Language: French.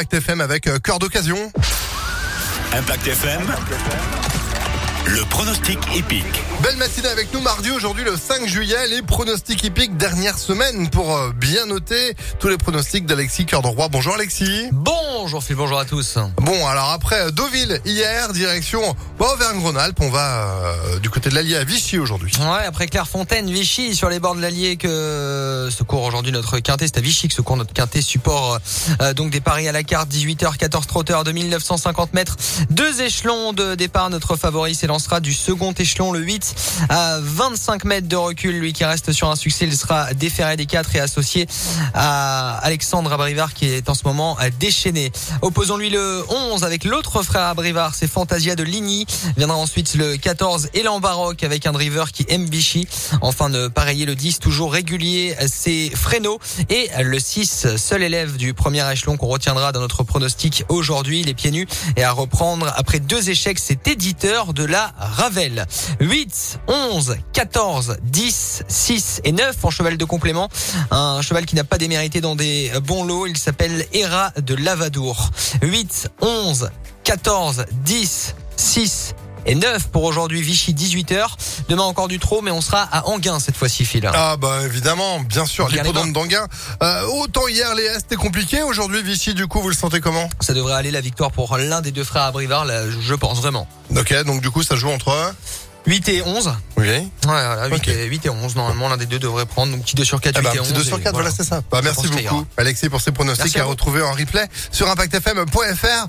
Impact FM avec euh, Cœur d'occasion. Impact FM. Le pronostic épique. Belle matinée avec nous mardi aujourd'hui le 5 juillet. Les pronostics hippiques dernière semaine pour euh, bien noter tous les pronostics d'Alexis Cœur de Roi. Bonjour Alexis. Bonjour Phil, bonjour à tous. Bon alors après euh, Deauville hier, direction bon, Auvergne-Rhône-Alpes, on va euh, du côté de l'Allier à Vichy aujourd'hui. Ouais, après Clairefontaine, Vichy, sur les bords de l'Allier que se court aujourd'hui notre quintet. C'est à Vichy que se court notre quintet support euh, donc des paris à la carte 18h 14 trotteurs de 1950 mètres. Deux échelons de départ. Notre favori s'élancera du second échelon, le 8 à 25 mètres de recul. Lui qui reste sur un succès, il sera déféré des quatre et associé à Alexandre Abrivard qui est en ce moment déchaîné. Opposons-lui le 11 avec l'autre frère Abrivard, c'est Fantasia de Ligny. Viendra ensuite le 14 Élan Baroque avec un driver qui aime Vichy. Enfin de pareiller le 10 toujours régulier, c'est Fresno et le 6 seul élève du premier échelon qu'on retiendra dans notre pronostic aujourd'hui, les pieds nus et à reprendre après deux échecs, c'est éditeur de la Ravel. 8, 11, 14, 10, 6 et 9 en cheval de complément. Un cheval qui n'a pas démérité dans des bons lots. Il s'appelle Hera de Lavadour. 8, 11, 14, 10, 6 et 9 pour aujourd'hui Vichy 18h. Demain encore du trop mais on sera à Anguin cette fois-ci Phil. Ah bah évidemment, bien sûr, l'hippodrome d'Anguin. Euh, autant hier les S c'était compliqué, aujourd'hui Vichy du coup vous le sentez comment? Ça devrait aller la victoire pour l'un des deux frères à Brivard, là, je pense vraiment. Ok, donc du coup ça joue entre... 8 et 11. Oui. Ouais, voilà, 8, Ok. et, 8 et 11. Normalement, l'un des deux devrait prendre. Donc, petit 2 sur 4, Eh 8 ben, et un 11. petit 2 sur et 4, voilà, c'est ça. Bah, merci beaucoup. Alexis, pour ces pronostics Merci à à retrouver en replay sur impactfm.fr.